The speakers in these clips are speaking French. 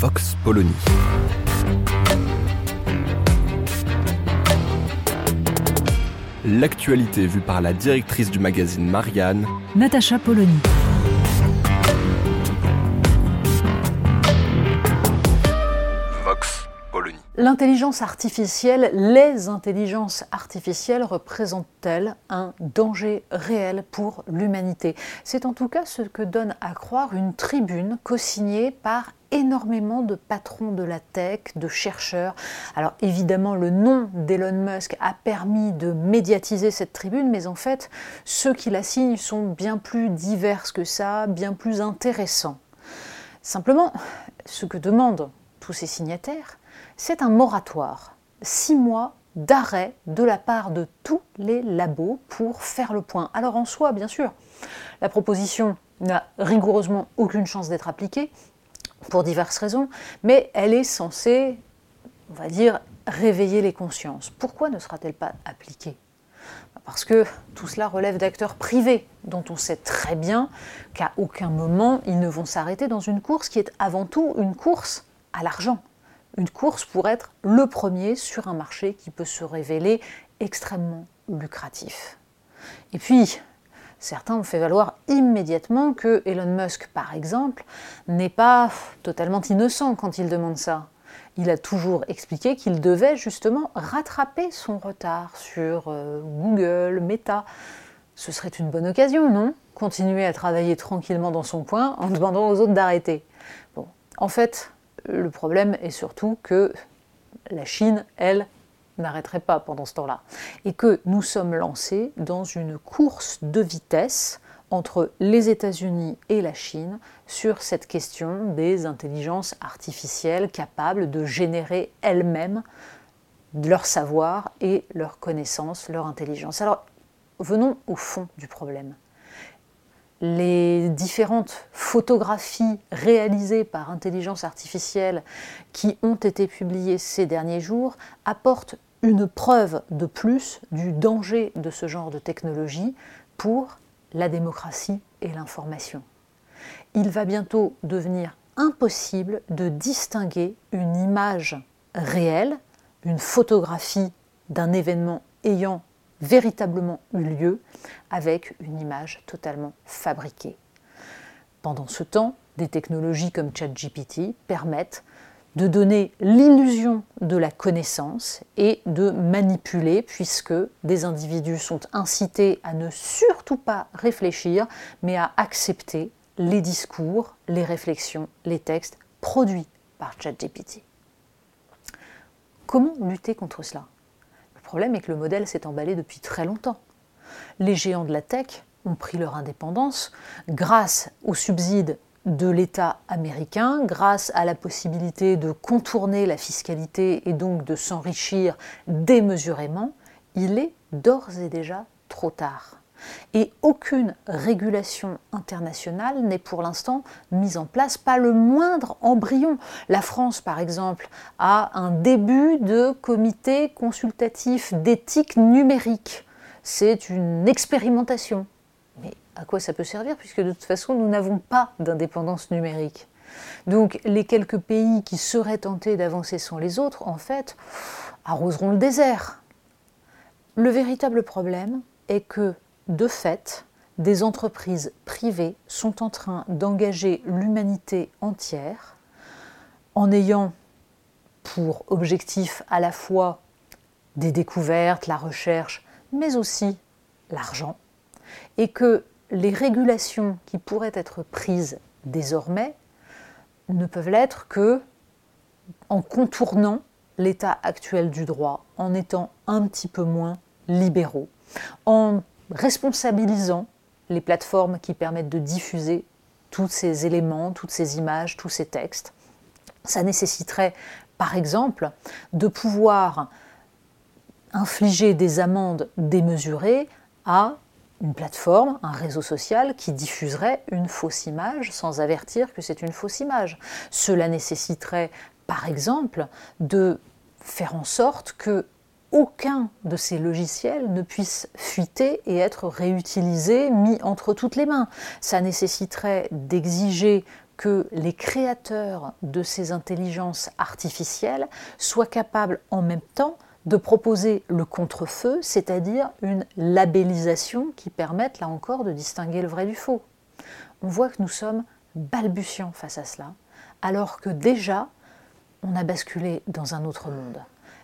Vox Polony. L'actualité vue par la directrice du magazine Marianne, Natacha Polony. Vox Polony. L'intelligence artificielle, les intelligences artificielles représentent-elles un danger réel pour l'humanité? C'est en tout cas ce que donne à croire une tribune co-signée par énormément de patrons de la tech, de chercheurs. Alors évidemment, le nom d'Elon Musk a permis de médiatiser cette tribune, mais en fait, ceux qui la signent sont bien plus divers que ça, bien plus intéressants. Simplement, ce que demandent tous ces signataires, c'est un moratoire, six mois d'arrêt de la part de tous les labos pour faire le point. Alors en soi, bien sûr, la proposition n'a rigoureusement aucune chance d'être appliquée, pour diverses raisons, mais elle est censée, on va dire, réveiller les consciences. Pourquoi ne sera-t-elle pas appliquée? Parce que tout cela relève d'acteurs privés, dont on sait très bien qu'à aucun moment ils ne vont s'arrêter dans une course qui est avant tout une course à l'argent. Une course pour être le premier sur un marché qui peut se révéler extrêmement lucratif. Et puis, certains ont fait valoir immédiatement que Elon Musk, par exemple, n'est pas totalement innocent quand il demande ça. Il a toujours expliqué qu'il devait justement rattraper son retard sur euh, Google, Meta. Ce serait une bonne occasion, non? Continuer à travailler tranquillement dans son coin en demandant aux autres d'arrêter. Bon, en fait, le problème est surtout que la Chine, elle, n'arrêterait pas pendant ce temps-là. Et que nous sommes lancés dans une course de vitesse entre les États-Unis et la Chine sur cette question des intelligences artificielles capables de générer elles-mêmes leur savoir et leur connaissance, leur intelligence. Alors, venons au fond du problème. Les différentes photographies réalisées par intelligence artificielle qui ont été publiées ces derniers jours apportent une preuve de plus du danger de ce genre de technologie pour la démocratie et l'information. Il va bientôt devenir impossible de distinguer une image réelle, une photographie d'un événement ayant véritablement eu lieu, avec une image totalement fabriquée. Pendant ce temps, des technologies comme ChatGPT permettent de donner l'illusion de la connaissance et de manipuler, puisque des individus sont incités à ne surtout pas réfléchir, mais à accepter les discours, les réflexions, les textes produits par ChatGPT. Comment lutter contre cela? Le problème est que le modèle s'est emballé depuis très longtemps. Les géants de la tech ont pris leur indépendance grâce aux subsides de l'État américain grâce à la possibilité de contourner la fiscalité et donc de s'enrichir démesurément, il est d'ores et déjà trop tard. Et aucune régulation internationale n'est pour l'instant mise en place, pas le moindre embryon. La France, par exemple, a un début de comité consultatif d'éthique numérique. C'est une expérimentation à quoi ça peut servir, puisque de toute façon, nous n'avons pas d'indépendance numérique. Donc les quelques pays qui seraient tentés d'avancer sans les autres, en fait, arroseront le désert. Le véritable problème est que, de fait, des entreprises privées sont en train d'engager l'humanité entière en ayant pour objectif à la fois des découvertes, la recherche, mais aussi l'argent, et que les régulations qui pourraient être prises désormais ne peuvent l'être que en contournant l'état actuel du droit, en étant un petit peu moins libéraux, en responsabilisant les plateformes qui permettent de diffuser tous ces éléments, toutes ces images, tous ces textes. Ça nécessiterait, par exemple, de pouvoir infliger des amendes démesurées à une plateforme, un réseau social qui diffuserait une fausse image sans avertir que c'est une fausse image. Cela nécessiterait, par exemple, de faire en sorte que aucun de ces logiciels ne puisse fuiter et être réutilisé, mis entre toutes les mains. Ça nécessiterait d'exiger que les créateurs de ces intelligences artificielles soient capables en même temps de proposer le contre-feu, c'est-à-dire une labellisation qui permette là encore de distinguer le vrai du faux. On voit que nous sommes balbutiants face à cela, alors que déjà on a basculé dans un autre monde.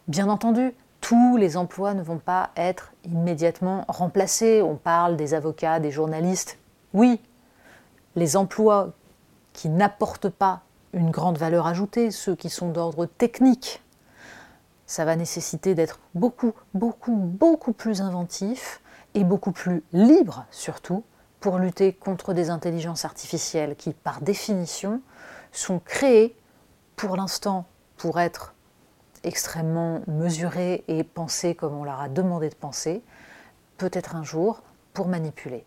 Bien entendu, tous les emplois ne vont pas être immédiatement remplacés. On parle des avocats, des journalistes. Oui, les emplois qui n'apportent pas une grande valeur ajoutée, ceux qui sont d'ordre technique, ça va nécessiter d'être beaucoup, beaucoup, beaucoup plus inventif et beaucoup plus libre surtout pour lutter contre des intelligences artificielles qui, par définition, sont créées pour l'instant pour être extrêmement mesurées et pensées comme on leur a demandé de penser, peut-être un jour pour manipuler.